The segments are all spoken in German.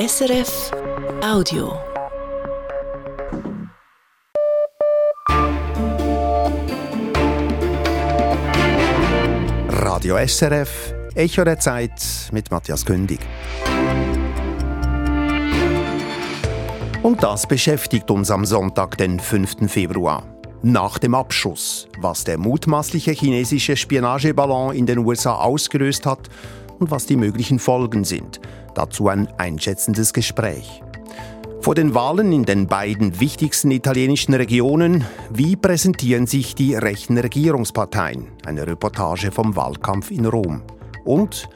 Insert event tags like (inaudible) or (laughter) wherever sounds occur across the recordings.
SRF Audio. Radio SRF, Echo der Zeit mit Matthias Kündig. Und das beschäftigt uns am Sonntag, den 5. Februar. Nach dem Abschuss, was der mutmaßliche chinesische Spionageballon in den USA ausgelöst hat und was die möglichen Folgen sind. Dazu ein einschätzendes Gespräch. Vor den Wahlen in den beiden wichtigsten italienischen Regionen, wie präsentieren sich die rechten Regierungsparteien? Eine Reportage vom Wahlkampf in Rom. Und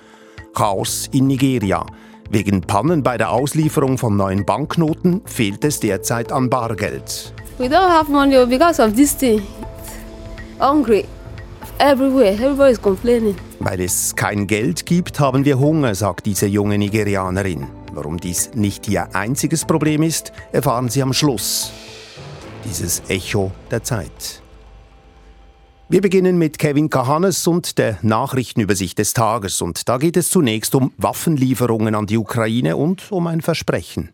Chaos in Nigeria. Wegen Pannen bei der Auslieferung von neuen Banknoten fehlt es derzeit an Bargeld. We don't have money because of this thing. Hungry. Everywhere. Everybody is complaining. Weil es kein Geld gibt, haben wir Hunger, sagt diese junge Nigerianerin. Warum dies nicht ihr einziges Problem ist, erfahren Sie am Schluss. Dieses Echo der Zeit. Wir beginnen mit Kevin Kahanes und der Nachrichtenübersicht des Tages. Und da geht es zunächst um Waffenlieferungen an die Ukraine und um ein Versprechen.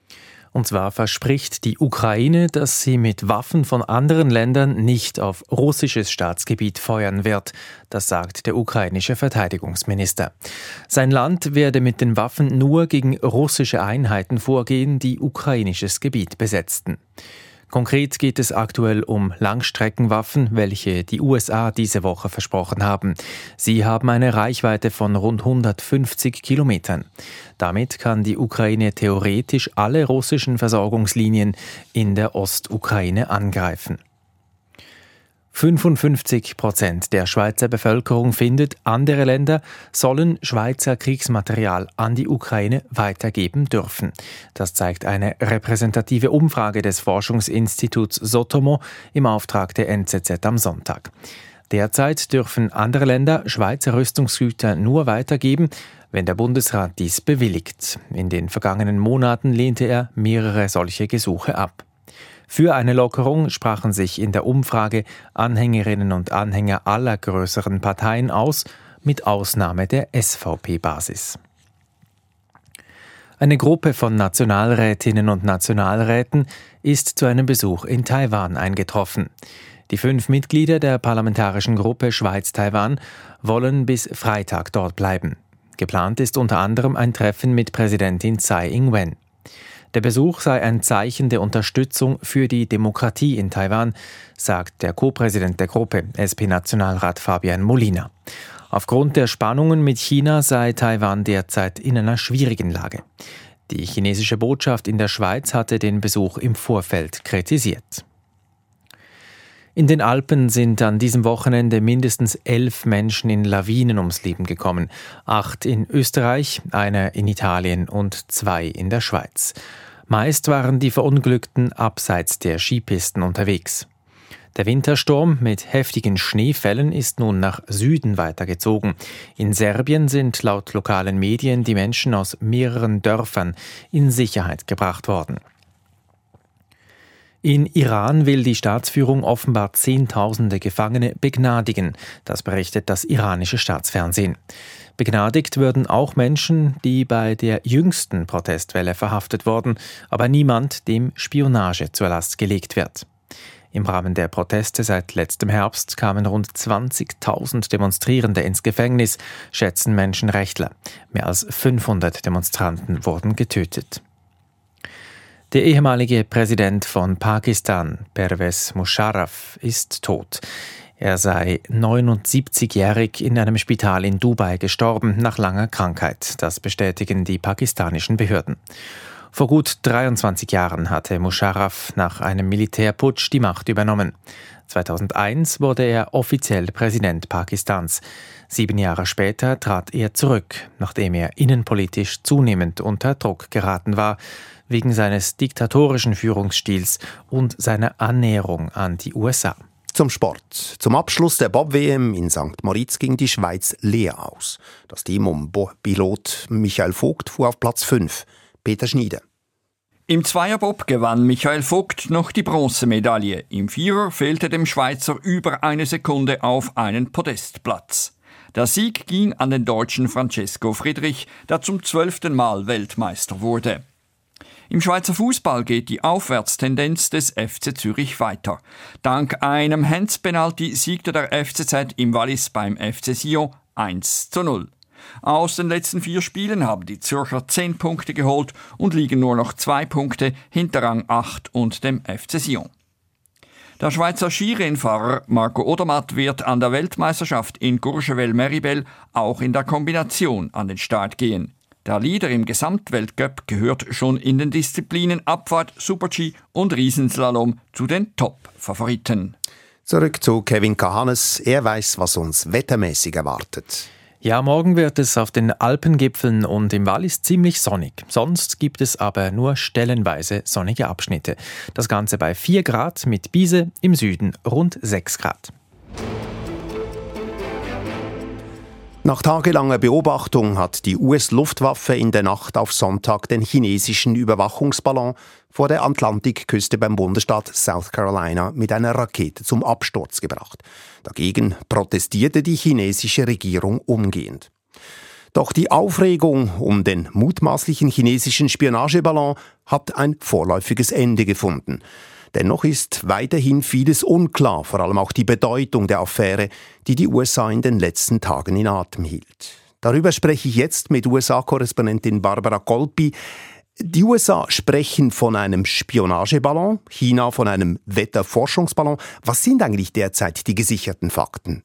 Und zwar verspricht die Ukraine, dass sie mit Waffen von anderen Ländern nicht auf russisches Staatsgebiet feuern wird. Das sagt der ukrainische Verteidigungsminister. Sein Land werde mit den Waffen nur gegen russische Einheiten vorgehen, die ukrainisches Gebiet besetzten. Konkret geht es aktuell um Langstreckenwaffen, welche die USA diese Woche versprochen haben. Sie haben eine Reichweite von rund 150 Kilometern. Damit kann die Ukraine theoretisch alle russischen Versorgungslinien in der Ostukraine angreifen. 55 Prozent der Schweizer Bevölkerung findet, andere Länder sollen Schweizer Kriegsmaterial an die Ukraine weitergeben dürfen. Das zeigt eine repräsentative Umfrage des Forschungsinstituts Sotomo im Auftrag der NZZ am Sonntag. Derzeit dürfen andere Länder Schweizer Rüstungsgüter nur weitergeben, wenn der Bundesrat dies bewilligt. In den vergangenen Monaten lehnte er mehrere solche Gesuche ab. Für eine Lockerung sprachen sich in der Umfrage Anhängerinnen und Anhänger aller größeren Parteien aus, mit Ausnahme der SVP-Basis. Eine Gruppe von Nationalrätinnen und Nationalräten ist zu einem Besuch in Taiwan eingetroffen. Die fünf Mitglieder der parlamentarischen Gruppe Schweiz-Taiwan wollen bis Freitag dort bleiben. Geplant ist unter anderem ein Treffen mit Präsidentin Tsai Ing-wen. Der Besuch sei ein Zeichen der Unterstützung für die Demokratie in Taiwan, sagt der Co-Präsident der Gruppe, SP-Nationalrat Fabian Molina. Aufgrund der Spannungen mit China sei Taiwan derzeit in einer schwierigen Lage. Die chinesische Botschaft in der Schweiz hatte den Besuch im Vorfeld kritisiert. In den Alpen sind an diesem Wochenende mindestens elf Menschen in Lawinen ums Leben gekommen. Acht in Österreich, einer in Italien und zwei in der Schweiz. Meist waren die Verunglückten abseits der Skipisten unterwegs. Der Wintersturm mit heftigen Schneefällen ist nun nach Süden weitergezogen. In Serbien sind laut lokalen Medien die Menschen aus mehreren Dörfern in Sicherheit gebracht worden. In Iran will die Staatsführung offenbar Zehntausende Gefangene begnadigen, das berichtet das iranische Staatsfernsehen. Begnadigt würden auch Menschen, die bei der jüngsten Protestwelle verhaftet wurden, aber niemand, dem Spionage zur Last gelegt wird. Im Rahmen der Proteste seit letztem Herbst kamen rund 20.000 Demonstrierende ins Gefängnis, schätzen Menschenrechtler. Mehr als 500 Demonstranten wurden getötet. Der ehemalige Präsident von Pakistan, Pervez Musharraf, ist tot. Er sei 79-jährig in einem Spital in Dubai gestorben nach langer Krankheit. Das bestätigen die pakistanischen Behörden. Vor gut 23 Jahren hatte Musharraf nach einem Militärputsch die Macht übernommen. 2001 wurde er offiziell Präsident Pakistans. Sieben Jahre später trat er zurück, nachdem er innenpolitisch zunehmend unter Druck geraten war, wegen seines diktatorischen Führungsstils und seiner Annäherung an die USA. Zum Sport. Zum Abschluss der Bob-WM in St. Moritz ging die Schweiz leer aus. Das Team um Pilot Michael Vogt fuhr auf Platz 5. Peter Schniede. Im Zweierbob gewann Michael Vogt noch die Bronzemedaille. Im Vierer fehlte dem Schweizer über eine Sekunde auf einen Podestplatz. Der Sieg ging an den Deutschen Francesco Friedrich, der zum zwölften Mal Weltmeister wurde. Im Schweizer Fußball geht die Aufwärtstendenz des FC Zürich weiter. Dank einem Hands-Penalty siegte der FCZ im Wallis beim FC Sion 1 zu 0. Aus den letzten vier Spielen haben die Zürcher zehn Punkte geholt und liegen nur noch zwei Punkte hinter Rang 8 und dem FC Sion. Der Schweizer Skirennfahrer Marco Odermatt wird an der Weltmeisterschaft in Courchevel-Meribel auch in der Kombination an den Start gehen. Der Leader im Gesamtweltcup gehört schon in den Disziplinen Abfahrt, Super-G und Riesenslalom zu den Top-Favoriten. Zurück zu Kevin Kahanes. Er weiß, was uns wettermäßig erwartet. Ja, morgen wird es auf den Alpengipfeln und im Wallis ziemlich sonnig. Sonst gibt es aber nur stellenweise sonnige Abschnitte. Das Ganze bei 4 Grad mit Biese, im Süden rund 6 Grad. Nach tagelanger Beobachtung hat die US-Luftwaffe in der Nacht auf Sonntag den chinesischen Überwachungsballon vor der Atlantikküste beim Bundesstaat South Carolina mit einer Rakete zum Absturz gebracht. Dagegen protestierte die chinesische Regierung umgehend. Doch die Aufregung um den mutmaßlichen chinesischen Spionageballon hat ein vorläufiges Ende gefunden. Dennoch ist weiterhin vieles unklar, vor allem auch die Bedeutung der Affäre, die die USA in den letzten Tagen in Atem hielt. Darüber spreche ich jetzt mit USA-Korrespondentin Barbara Kolpi. Die USA sprechen von einem Spionageballon, China von einem Wetterforschungsballon. Was sind eigentlich derzeit die gesicherten Fakten?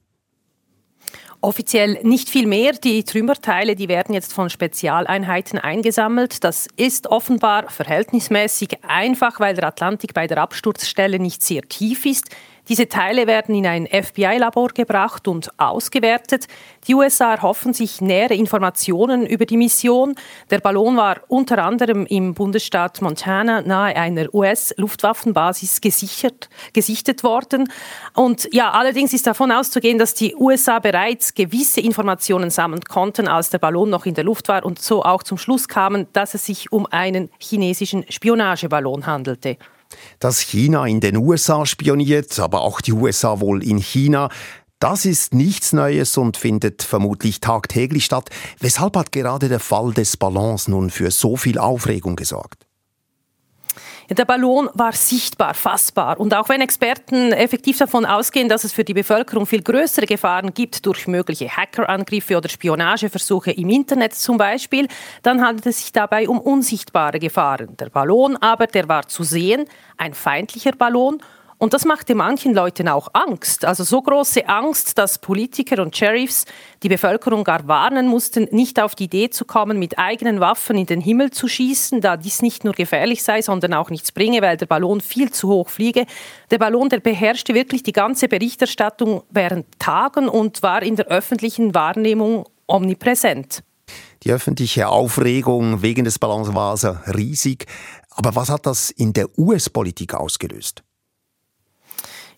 Offiziell nicht viel mehr. Die Trümmerteile, die werden jetzt von Spezialeinheiten eingesammelt. Das ist offenbar verhältnismäßig einfach, weil der Atlantik bei der Absturzstelle nicht sehr tief ist. Diese Teile werden in ein FBI-Labor gebracht und ausgewertet. Die USA erhoffen sich nähere Informationen über die Mission. Der Ballon war unter anderem im Bundesstaat Montana nahe einer US-Luftwaffenbasis gesichtet worden. Und ja, allerdings ist davon auszugehen, dass die USA bereits gewisse Informationen sammeln konnten, als der Ballon noch in der Luft war und so auch zum Schluss kamen, dass es sich um einen chinesischen Spionageballon handelte dass China in den USA spioniert, aber auch die USA wohl in China. Das ist nichts Neues und findet vermutlich tagtäglich statt. Weshalb hat gerade der Fall des Ballons nun für so viel Aufregung gesorgt? Der Ballon war sichtbar, fassbar. Und auch wenn Experten effektiv davon ausgehen, dass es für die Bevölkerung viel größere Gefahren gibt durch mögliche Hackerangriffe oder Spionageversuche im Internet zum Beispiel, dann handelt es sich dabei um unsichtbare Gefahren. Der Ballon aber, der war zu sehen, ein feindlicher Ballon und das machte manchen Leuten auch Angst. Also so große Angst, dass Politiker und Sheriffs die Bevölkerung gar warnen mussten, nicht auf die Idee zu kommen, mit eigenen Waffen in den Himmel zu schießen, da dies nicht nur gefährlich sei, sondern auch nichts bringe, weil der Ballon viel zu hoch fliege. Der Ballon, der beherrschte wirklich die ganze Berichterstattung während Tagen und war in der öffentlichen Wahrnehmung omnipräsent. Die öffentliche Aufregung wegen des Ballons war also riesig. Aber was hat das in der US-Politik ausgelöst?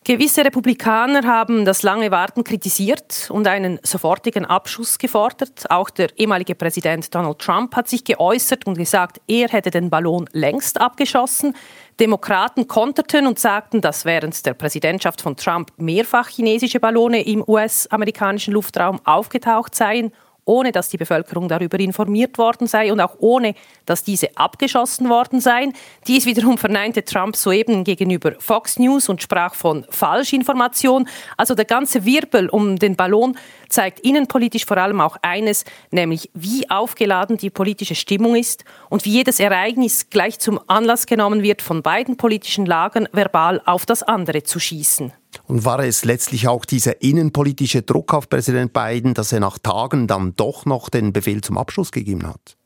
Gewisse Republikaner haben das lange Warten kritisiert und einen sofortigen Abschuss gefordert. Auch der ehemalige Präsident Donald Trump hat sich geäußert und gesagt, er hätte den Ballon längst abgeschossen. Demokraten konterten und sagten, dass während der Präsidentschaft von Trump mehrfach chinesische Ballone im US-amerikanischen Luftraum aufgetaucht seien ohne dass die Bevölkerung darüber informiert worden sei und auch ohne, dass diese abgeschossen worden seien. Dies wiederum verneinte Trump soeben gegenüber Fox News und sprach von Falschinformation. Also der ganze Wirbel um den Ballon zeigt innenpolitisch vor allem auch eines, nämlich wie aufgeladen die politische Stimmung ist und wie jedes Ereignis gleich zum Anlass genommen wird, von beiden politischen Lagern verbal auf das andere zu schießen. Und war es letztlich auch dieser innenpolitische Druck auf Präsident Biden, dass er nach Tagen dann doch noch den Befehl zum Abschluss gegeben hat?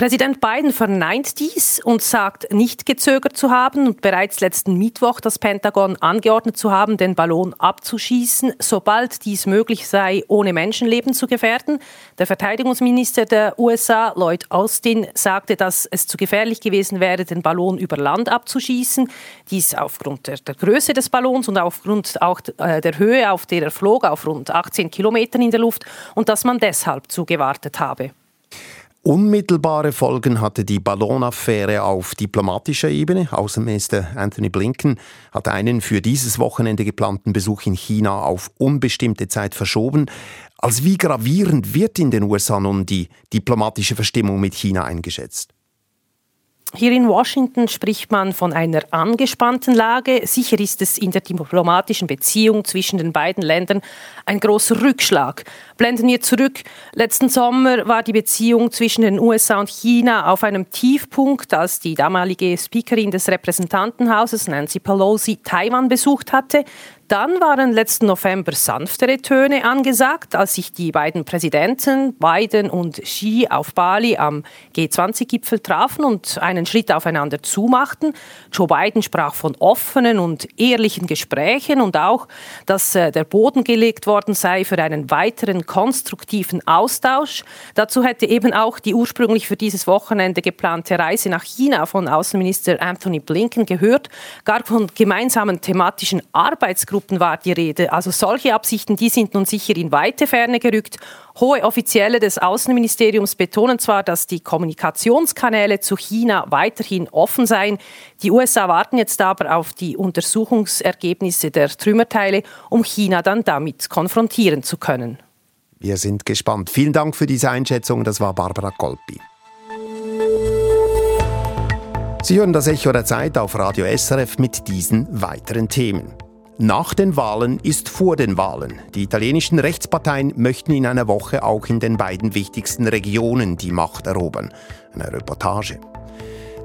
Präsident Biden verneint dies und sagt, nicht gezögert zu haben und bereits letzten Mittwoch das Pentagon angeordnet zu haben, den Ballon abzuschießen, sobald dies möglich sei, ohne Menschenleben zu gefährden. Der Verteidigungsminister der USA, Lloyd Austin, sagte, dass es zu gefährlich gewesen wäre, den Ballon über Land abzuschießen. Dies aufgrund der, der Größe des Ballons und aufgrund auch äh, der Höhe, auf der er flog, auf rund 18 Kilometern in der Luft und dass man deshalb zugewartet habe. Unmittelbare Folgen hatte die Ballonaffäre auf diplomatischer Ebene. Außenminister Anthony Blinken hat einen für dieses Wochenende geplanten Besuch in China auf unbestimmte Zeit verschoben. Als wie gravierend wird in den USA nun die diplomatische Verstimmung mit China eingeschätzt? Hier in Washington spricht man von einer angespannten Lage. Sicher ist es in der diplomatischen Beziehung zwischen den beiden Ländern ein großer Rückschlag. Blenden wir zurück. Letzten Sommer war die Beziehung zwischen den USA und China auf einem Tiefpunkt, als die damalige Speakerin des Repräsentantenhauses Nancy Pelosi Taiwan besucht hatte. Dann waren letzten November sanftere Töne angesagt, als sich die beiden Präsidenten Biden und Xi auf Bali am G20-Gipfel trafen und einen Schritt aufeinander zumachten. Joe Biden sprach von offenen und ehrlichen Gesprächen und auch, dass äh, der Boden gelegt worden sei für einen weiteren konstruktiven Austausch. Dazu hätte eben auch die ursprünglich für dieses Wochenende geplante Reise nach China von Außenminister Anthony Blinken gehört. Gar von gemeinsamen thematischen Arbeitsgruppen Gruppen war die Rede. Also solche Absichten, die sind nun sicher in weite Ferne gerückt. Hohe Offizielle des Außenministeriums betonen zwar, dass die Kommunikationskanäle zu China weiterhin offen seien. Die USA warten jetzt aber auf die Untersuchungsergebnisse der Trümmerteile, um China dann damit konfrontieren zu können. Wir sind gespannt. Vielen Dank für diese Einschätzung. Das war Barbara Kolpi. Sie hören das Echo der Zeit auf Radio SRF mit diesen weiteren Themen. Nach den Wahlen ist vor den Wahlen. Die italienischen Rechtsparteien möchten in einer Woche auch in den beiden wichtigsten Regionen die Macht erobern. Eine Reportage.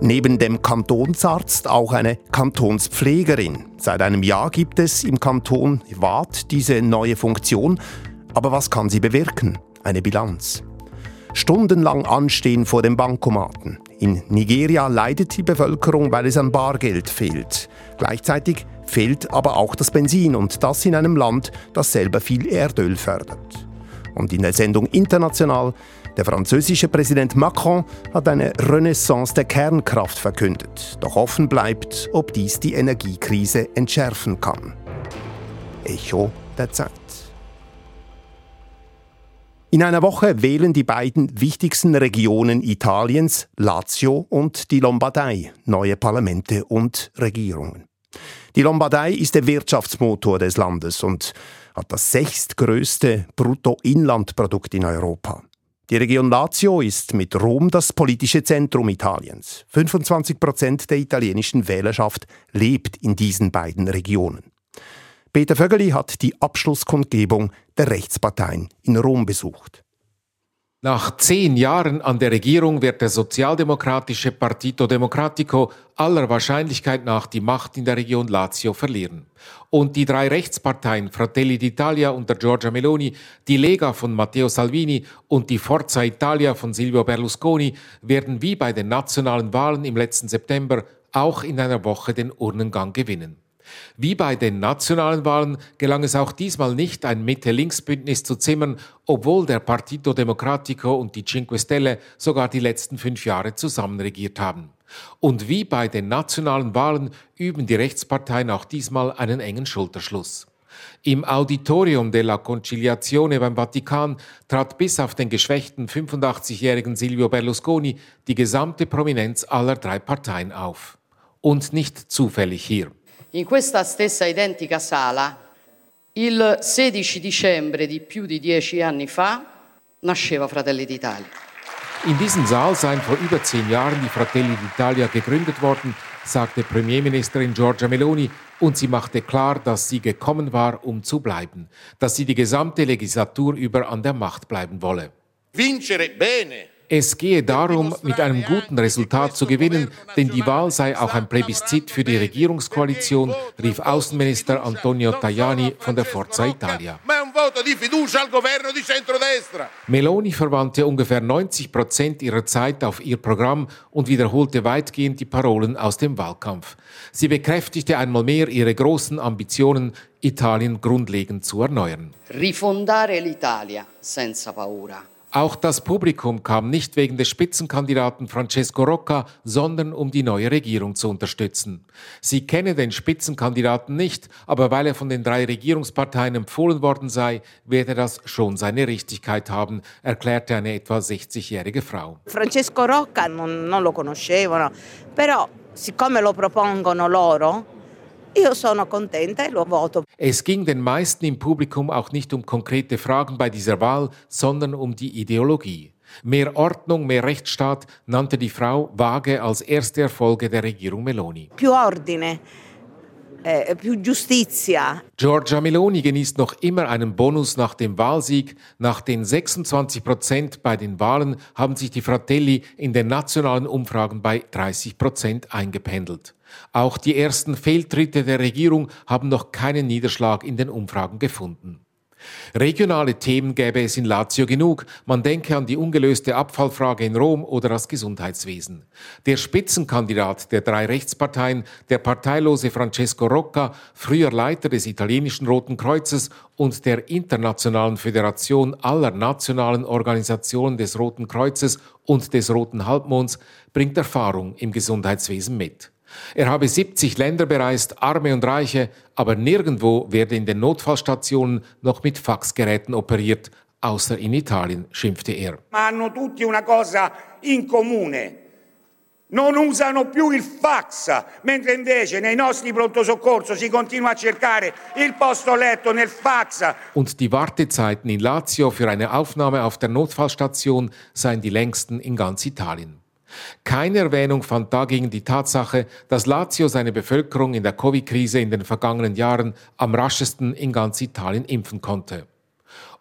Neben dem Kantonsarzt auch eine Kantonspflegerin. Seit einem Jahr gibt es im Kanton Waadt diese neue Funktion. Aber was kann sie bewirken? Eine Bilanz. Stundenlang anstehen vor den Bankomaten. In Nigeria leidet die Bevölkerung, weil es an Bargeld fehlt. Gleichzeitig fehlt aber auch das Benzin und das in einem Land, das selber viel Erdöl fördert. Und in der Sendung International, der französische Präsident Macron hat eine Renaissance der Kernkraft verkündet. Doch offen bleibt, ob dies die Energiekrise entschärfen kann. Echo der Zeit. In einer Woche wählen die beiden wichtigsten Regionen Italiens, Lazio und die Lombardei, neue Parlamente und Regierungen. Die Lombardei ist der Wirtschaftsmotor des Landes und hat das sechstgrößte Bruttoinlandprodukt in Europa. Die Region Lazio ist mit Rom das politische Zentrum Italiens. 25 Prozent der italienischen Wählerschaft lebt in diesen beiden Regionen. Peter Vögeli hat die Abschlusskundgebung der Rechtsparteien in Rom besucht. Nach zehn Jahren an der Regierung wird der sozialdemokratische Partito Democratico aller Wahrscheinlichkeit nach die Macht in der Region Lazio verlieren. Und die drei Rechtsparteien Fratelli d'Italia unter Giorgia Meloni, die Lega von Matteo Salvini und die Forza Italia von Silvio Berlusconi werden wie bei den nationalen Wahlen im letzten September auch in einer Woche den Urnengang gewinnen. Wie bei den nationalen Wahlen gelang es auch diesmal nicht, ein Mitte-Links-Bündnis zu zimmern, obwohl der Partito Democratico und die Cinque Stelle sogar die letzten fünf Jahre zusammen regiert haben. Und wie bei den nationalen Wahlen üben die Rechtsparteien auch diesmal einen engen Schulterschluss. Im Auditorium della Conciliazione beim Vatikan trat bis auf den geschwächten 85-jährigen Silvio Berlusconi die gesamte Prominenz aller drei Parteien auf. Und nicht zufällig hier. In questa stessa identica sala, il 16 dicembre di più di dieci anni fa, nasceva Fratelli d'Italia. In diesem Saal seien vor über zehn Jahren die Fratelli d'Italia gegründet worden, sagte Premierministerin Giorgia Meloni, und sie machte klar, dass sie gekommen war, um zu bleiben, dass sie die gesamte Legislatur über an der Macht bleiben wolle. Vincere bene, es gehe darum, mit einem guten Resultat zu gewinnen, denn die Wahl sei auch ein Plebiszit für die Regierungskoalition, rief Außenminister Antonio Tajani von der Forza Italia. Meloni verwandte ungefähr 90 Prozent ihrer Zeit auf ihr Programm und wiederholte weitgehend die Parolen aus dem Wahlkampf. Sie bekräftigte einmal mehr ihre großen Ambitionen, Italien grundlegend zu erneuern. Rifondare l'Italia senza paura. Auch das Publikum kam nicht wegen des Spitzenkandidaten Francesco Rocca, sondern um die neue Regierung zu unterstützen. Sie kenne den Spitzenkandidaten nicht, aber weil er von den drei Regierungsparteien empfohlen worden sei, werde das schon seine Richtigkeit haben, erklärte eine etwa 60-jährige Frau. Francesco Rocca non, non lo conoscevano, però siccome lo propongono loro, Es ging den meisten im Publikum auch nicht um konkrete Fragen bei dieser Wahl, sondern um die Ideologie. Mehr Ordnung, mehr Rechtsstaat nannte die Frau vage als erste Erfolge der Regierung Meloni. Più ordine, eh. Giorgia Meloni genießt noch immer einen Bonus nach dem Wahlsieg. Nach den 26 Prozent bei den Wahlen haben sich die Fratelli in den nationalen Umfragen bei 30 Prozent eingependelt. Auch die ersten Fehltritte der Regierung haben noch keinen Niederschlag in den Umfragen gefunden. Regionale Themen gäbe es in Lazio genug. Man denke an die ungelöste Abfallfrage in Rom oder das Gesundheitswesen. Der Spitzenkandidat der drei Rechtsparteien, der parteilose Francesco Rocca, früher Leiter des italienischen Roten Kreuzes und der Internationalen Föderation aller nationalen Organisationen des Roten Kreuzes und des Roten Halbmonds, bringt Erfahrung im Gesundheitswesen mit. Er habe 70 Länder bereist, Arme und Reiche, aber nirgendwo werde in den Notfallstationen noch mit Faxgeräten operiert, außer in Italien, schimpfte er. Ma hanno tutti una cosa in comune. Non usano più il fax, mentre invece nei nostri pronto soccorso si continua a cercare il posto letto nel fax. Und die Wartezeiten in Lazio für eine Aufnahme auf der Notfallstation seien die längsten in ganz Italien. Keine Erwähnung fand dagegen die Tatsache, dass Lazio seine Bevölkerung in der Covid-Krise in den vergangenen Jahren am raschesten in ganz Italien impfen konnte.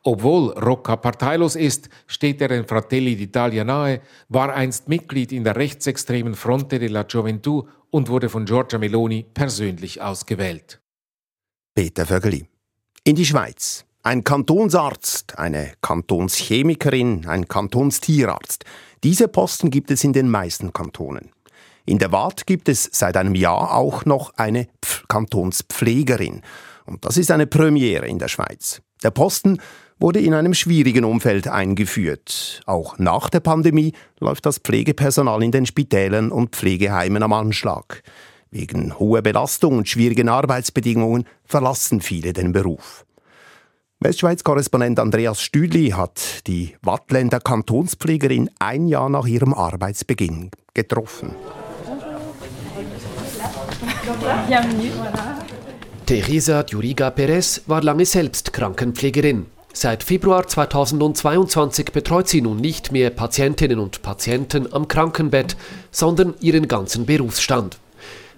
Obwohl Rocca parteilos ist, steht er den Fratelli d'Italia nahe, war einst Mitglied in der rechtsextremen Fronte della Gioventù und wurde von Giorgia Meloni persönlich ausgewählt. Peter Vögeli. In die Schweiz. Ein Kantonsarzt, eine Kantonschemikerin, ein Kantonstierarzt. Diese Posten gibt es in den meisten Kantonen. In der Waadt gibt es seit einem Jahr auch noch eine Pf Kantonspflegerin. Und das ist eine Premiere in der Schweiz. Der Posten wurde in einem schwierigen Umfeld eingeführt. Auch nach der Pandemie läuft das Pflegepersonal in den Spitälern und Pflegeheimen am Anschlag. Wegen hoher Belastung und schwierigen Arbeitsbedingungen verlassen viele den Beruf. Westschweiz-Korrespondent Andreas Stüdli hat die Wattländer Kantonspflegerin ein Jahr nach ihrem Arbeitsbeginn getroffen. Teresa Djuriga Perez war lange selbst Krankenpflegerin. Seit Februar 2022 betreut sie nun nicht mehr Patientinnen und Patienten am Krankenbett, sondern ihren ganzen Berufsstand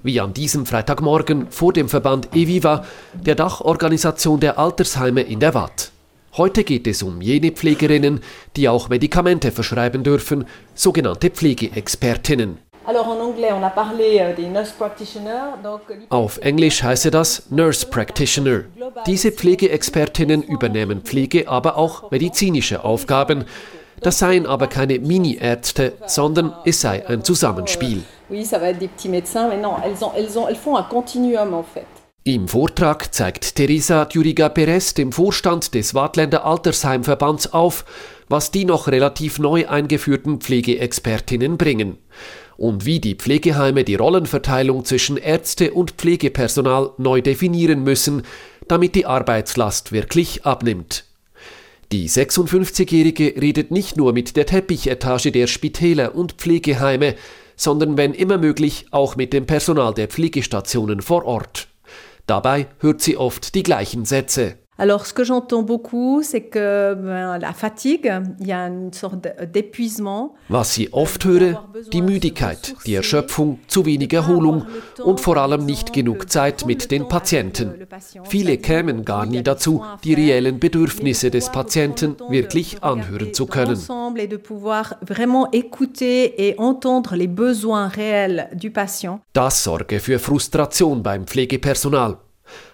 wie an diesem Freitagmorgen vor dem Verband EVIVA, der Dachorganisation der Altersheime in der Watt. Heute geht es um jene Pflegerinnen, die auch Medikamente verschreiben dürfen, sogenannte Pflegeexpertinnen. Euh, Auf Englisch heiße das Nurse Practitioner. Diese Pflegeexpertinnen übernehmen Pflege, aber auch medizinische Aufgaben. Das seien aber keine Mini-Ärzte, sondern es sei ein Zusammenspiel. Im Vortrag zeigt Teresa Djuriga Perez dem Vorstand des Wartländer Altersheimverbands auf, was die noch relativ neu eingeführten Pflegeexpertinnen bringen und wie die Pflegeheime die Rollenverteilung zwischen Ärzte und Pflegepersonal neu definieren müssen, damit die Arbeitslast wirklich abnimmt. Die 56-Jährige redet nicht nur mit der Teppichetage der Spitäler und Pflegeheime, sondern wenn immer möglich auch mit dem Personal der Pflegestationen vor Ort. Dabei hört sie oft die gleichen Sätze. Alors, ce que j'entends beaucoup, c'est que ben, la fatigue, il y a une sorte d'épuisement. Was sie oft höre, die Müdigkeit, die Erschöpfung, zu wenig Erholung und vor allem nicht genug Zeit mit den Patienten. Viele kämen gar nie dazu, die reellen Bedürfnisse des Patienten wirklich anhören zu können. Das sorge für Frustration beim Pflegepersonal.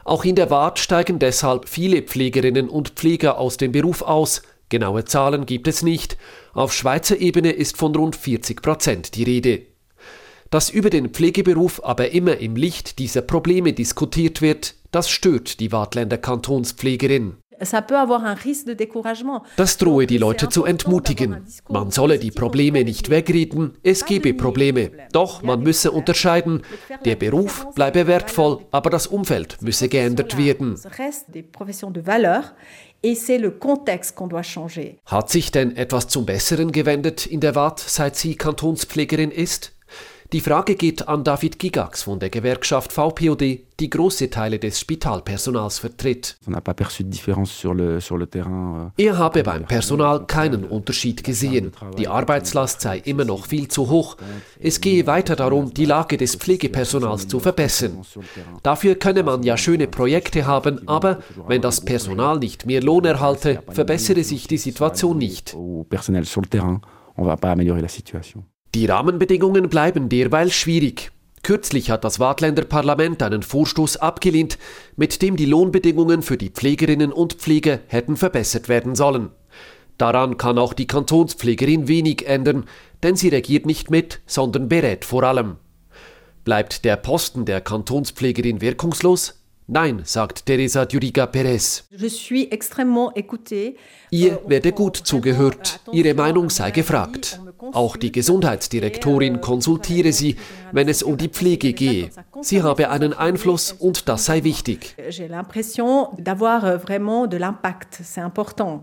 Auch in der Wart steigen deshalb viele Pflegerinnen und Pfleger aus dem Beruf aus. Genaue Zahlen gibt es nicht. Auf Schweizer Ebene ist von rund 40 Prozent die Rede. Dass über den Pflegeberuf aber immer im Licht dieser Probleme diskutiert wird, das stört die Wartländer Kantonspflegerin. Das drohe die Leute zu entmutigen. Man solle die Probleme nicht wegreden, es gebe Probleme. Doch man müsse unterscheiden, der Beruf bleibe wertvoll, aber das Umfeld müsse geändert werden. Hat sich denn etwas zum Besseren gewendet in der Watt, seit sie Kantonspflegerin ist? Die Frage geht an David Gigax von der Gewerkschaft VPOD, die große Teile des Spitalpersonals vertritt. Euh, er habe beim Personal keinen Unterschied gesehen. Die Arbeitslast sei immer noch viel zu hoch. Es gehe weiter darum, die Lage des Pflegepersonals zu verbessern. Dafür könne man ja schöne Projekte haben, aber wenn das Personal nicht mehr Lohn erhalte, verbessere sich die Situation nicht. Die Rahmenbedingungen bleiben derweil schwierig. Kürzlich hat das Waadtländer Parlament einen Vorstoß abgelehnt, mit dem die Lohnbedingungen für die Pflegerinnen und Pfleger hätten verbessert werden sollen. Daran kann auch die Kantonspflegerin wenig ändern, denn sie regiert nicht mit, sondern berät vor allem. Bleibt der Posten der Kantonspflegerin wirkungslos? Nein, sagt Teresa Duriga Perez. Ihr werde gut zugehört, Ihre Meinung sei gefragt. Auch die Gesundheitsdirektorin konsultiere sie, wenn es um die Pflege gehe. Sie habe einen Einfluss und das sei wichtig.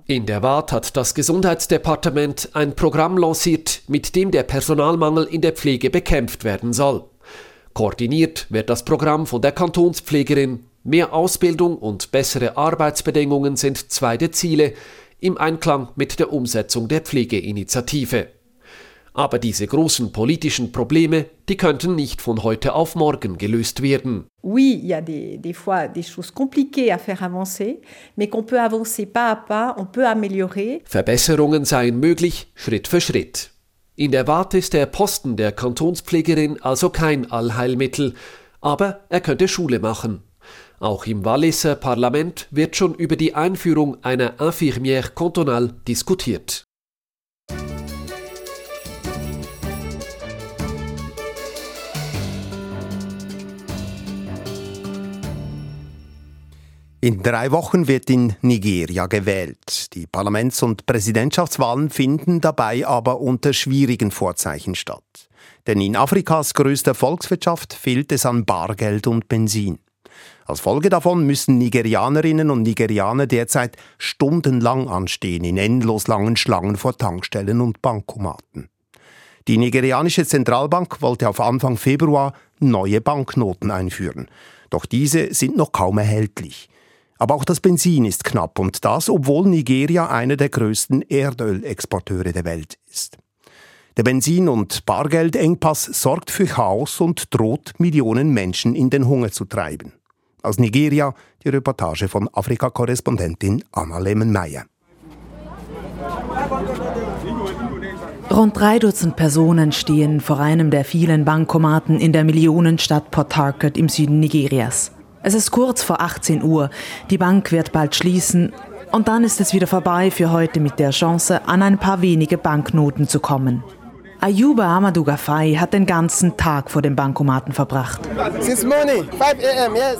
In der Waadt hat das Gesundheitsdepartement ein Programm lanciert, mit dem der Personalmangel in der Pflege bekämpft werden soll. Koordiniert wird das Programm von der Kantonspflegerin Mehr Ausbildung und bessere Arbeitsbedingungen sind zwei der Ziele im Einklang mit der Umsetzung der Pflegeinitiative. Aber diese großen politischen Probleme, die könnten nicht von heute auf morgen gelöst werden. Oui, il y a des, des fois des choses compliquées à faire avancer, mais qu'on peut avancer pas à pas, on peut améliorer. Verbesserungen seien möglich, Schritt für Schritt. In der Warte ist der Posten der Kantonspflegerin also kein Allheilmittel, aber er könnte Schule machen. Auch im Walliser Parlament wird schon über die Einführung einer Infirmière cantonale diskutiert. In drei Wochen wird in Nigeria gewählt. Die Parlaments- und Präsidentschaftswahlen finden dabei aber unter schwierigen Vorzeichen statt. Denn in Afrikas größter Volkswirtschaft fehlt es an Bargeld und Benzin. Als Folge davon müssen Nigerianerinnen und Nigerianer derzeit stundenlang anstehen in endlos langen Schlangen vor Tankstellen und Bankomaten. Die nigerianische Zentralbank wollte auf Anfang Februar neue Banknoten einführen. Doch diese sind noch kaum erhältlich. Aber auch das Benzin ist knapp und das, obwohl Nigeria einer der größten Erdölexporteure der Welt ist. Der Benzin- und Bargeldengpass sorgt für Chaos und droht Millionen Menschen in den Hunger zu treiben. Aus Nigeria die Reportage von Afrika-Korrespondentin Anna Lehmann-Meyer. Rund drei Dutzend Personen stehen vor einem der vielen Bankomaten in der Millionenstadt Port Harcourt im Süden Nigerias. Es ist kurz vor 18 Uhr, die Bank wird bald schließen und dann ist es wieder vorbei für heute mit der Chance, an ein paar wenige Banknoten zu kommen. Ayuba Amadou Gafai hat den ganzen Tag vor dem Bankomaten verbracht. Since morning, 5 a.m., yes.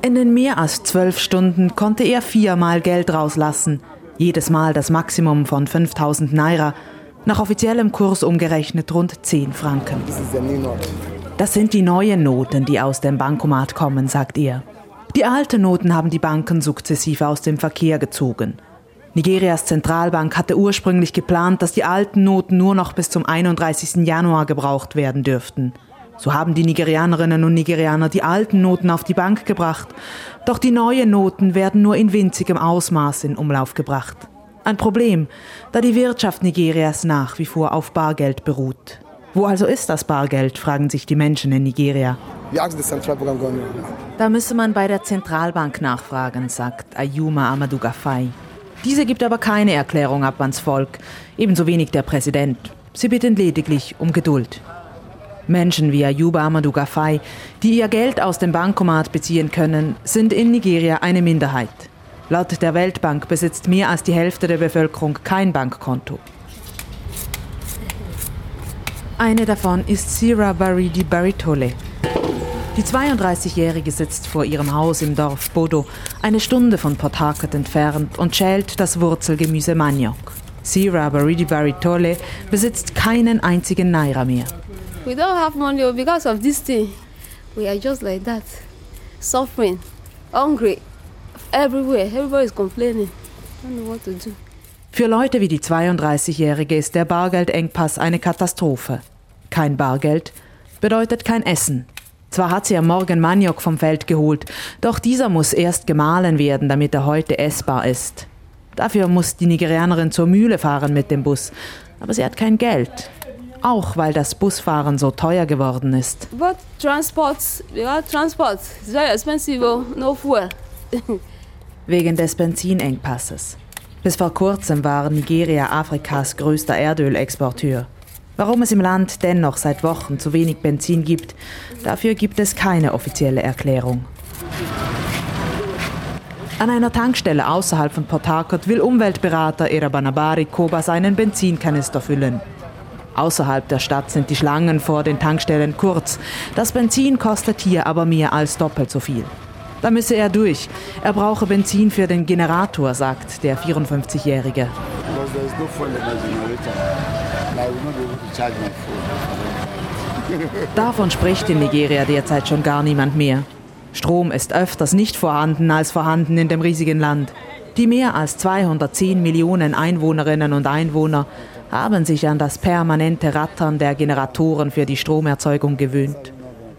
In den mehr als zwölf Stunden konnte er viermal Geld rauslassen, jedes Mal das Maximum von 5000 Naira, nach offiziellem Kurs umgerechnet rund 10 Franken. Das sind die neuen Noten, die aus dem Bankomat kommen, sagt er. Die alten Noten haben die Banken sukzessive aus dem Verkehr gezogen. Nigerias Zentralbank hatte ursprünglich geplant, dass die alten Noten nur noch bis zum 31. Januar gebraucht werden dürften. So haben die Nigerianerinnen und Nigerianer die alten Noten auf die Bank gebracht, doch die neuen Noten werden nur in winzigem Ausmaß in Umlauf gebracht. Ein Problem, da die Wirtschaft Nigerias nach wie vor auf Bargeld beruht. Wo also ist das Bargeld, fragen sich die Menschen in Nigeria. Da müsse man bei der Zentralbank nachfragen, sagt Ayuma Amadou Gafai. Diese gibt aber keine Erklärung ab ans Volk, ebenso wenig der Präsident. Sie bitten lediglich um Geduld. Menschen wie Ayuba Amadou Gafai, die ihr Geld aus dem Bankomat beziehen können, sind in Nigeria eine Minderheit. Laut der Weltbank besitzt mehr als die Hälfte der Bevölkerung kein Bankkonto. Eine davon ist Sira Baridi Baritole. Die 32-Jährige sitzt vor ihrem Haus im Dorf Bodo, eine Stunde von Port Harcourt entfernt und schält das Wurzelgemüse Maniok. Sira Baridi Baritole besitzt keinen einzigen Naira mehr. We don't have money oh, because of this thing. We are just like that, suffering, hungry, everywhere. Everybody is complaining. I don't know what to do. Für Leute wie die 32-Jährige ist der Bargeldengpass eine Katastrophe. Kein Bargeld, bedeutet kein Essen. Zwar hat sie am Morgen Maniok vom Feld geholt, doch dieser muss erst gemahlen werden, damit er heute essbar ist. Dafür muss die Nigerianerin zur Mühle fahren mit dem Bus, aber sie hat kein Geld. Auch weil das Busfahren so teuer geworden ist. But transport, yeah, transport, very expensive, oh, no fuel. (laughs) Wegen des Benzinengpasses. Bis vor kurzem war Nigeria Afrikas größter Erdölexporteur. Warum es im Land dennoch seit Wochen zu wenig Benzin gibt, dafür gibt es keine offizielle Erklärung. An einer Tankstelle außerhalb von Port Harcourt will Umweltberater Erabanabari Koba seinen Benzinkanister füllen. Außerhalb der Stadt sind die Schlangen vor den Tankstellen kurz. Das Benzin kostet hier aber mehr als doppelt so viel. Da müsse er durch. Er brauche Benzin für den Generator, sagt der 54-Jährige. Davon spricht in Nigeria derzeit schon gar niemand mehr. Strom ist öfters nicht vorhanden als vorhanden in dem riesigen Land. Die mehr als 210 Millionen Einwohnerinnen und Einwohner haben sich an das permanente Rattern der Generatoren für die Stromerzeugung gewöhnt.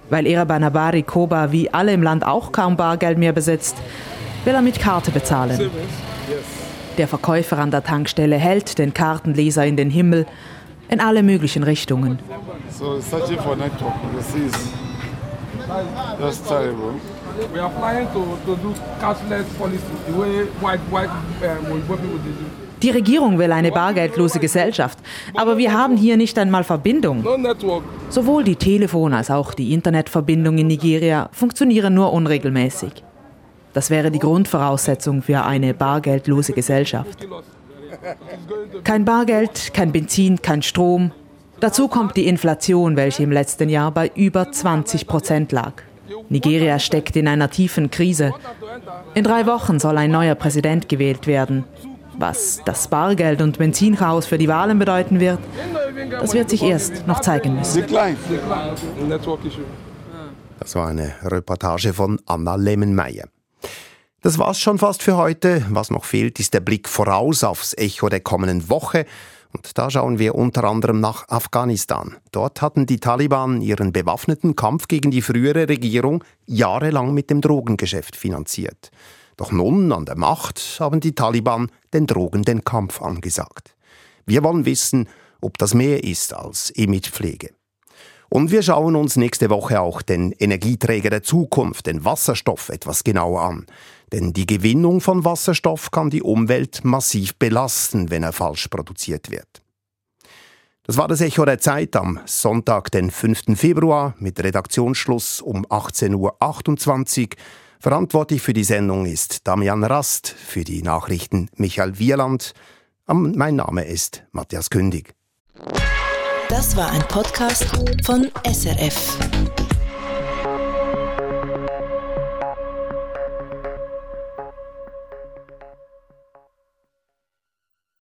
Weil Irabanabari Koba wie alle im Land auch kaum Bargeld mehr besitzt, will er mit Karte bezahlen. Der Verkäufer an der Tankstelle hält den Kartenleser in den Himmel in alle möglichen Richtungen. So searching for network, this is that's terrible. We are planning to, to do cashless policy, the way white white people do. Die Regierung will eine bargeldlose Gesellschaft, aber wir haben hier nicht einmal Verbindung. Sowohl die Telefon- als auch die Internetverbindung in Nigeria funktionieren nur unregelmäßig. Das wäre die Grundvoraussetzung für eine bargeldlose Gesellschaft. Kein Bargeld, kein Benzin, kein Strom. Dazu kommt die Inflation, welche im letzten Jahr bei über 20 Prozent lag. Nigeria steckt in einer tiefen Krise. In drei Wochen soll ein neuer Präsident gewählt werden. Was das Bargeld- und Benzinchaos für die Wahlen bedeuten wird, das wird sich erst noch zeigen müssen. Das war eine Reportage von Anna Lemmenmeier. Das war's schon fast für heute. Was noch fehlt, ist der Blick voraus aufs Echo der kommenden Woche. Und da schauen wir unter anderem nach Afghanistan. Dort hatten die Taliban ihren bewaffneten Kampf gegen die frühere Regierung jahrelang mit dem Drogengeschäft finanziert. Doch nun an der Macht haben die Taliban den Drogen den Kampf angesagt. Wir wollen wissen, ob das mehr ist als Imagepflege. Und wir schauen uns nächste Woche auch den Energieträger der Zukunft, den Wasserstoff, etwas genauer an. Denn die Gewinnung von Wasserstoff kann die Umwelt massiv belasten, wenn er falsch produziert wird. Das war das Echo der Zeit am Sonntag, den 5. Februar, mit Redaktionsschluss um 18.28 Uhr. Verantwortlich für die Sendung ist Damian Rast, für die Nachrichten Michael Wieland. Mein Name ist Matthias Kündig. Das war ein Podcast von SRF.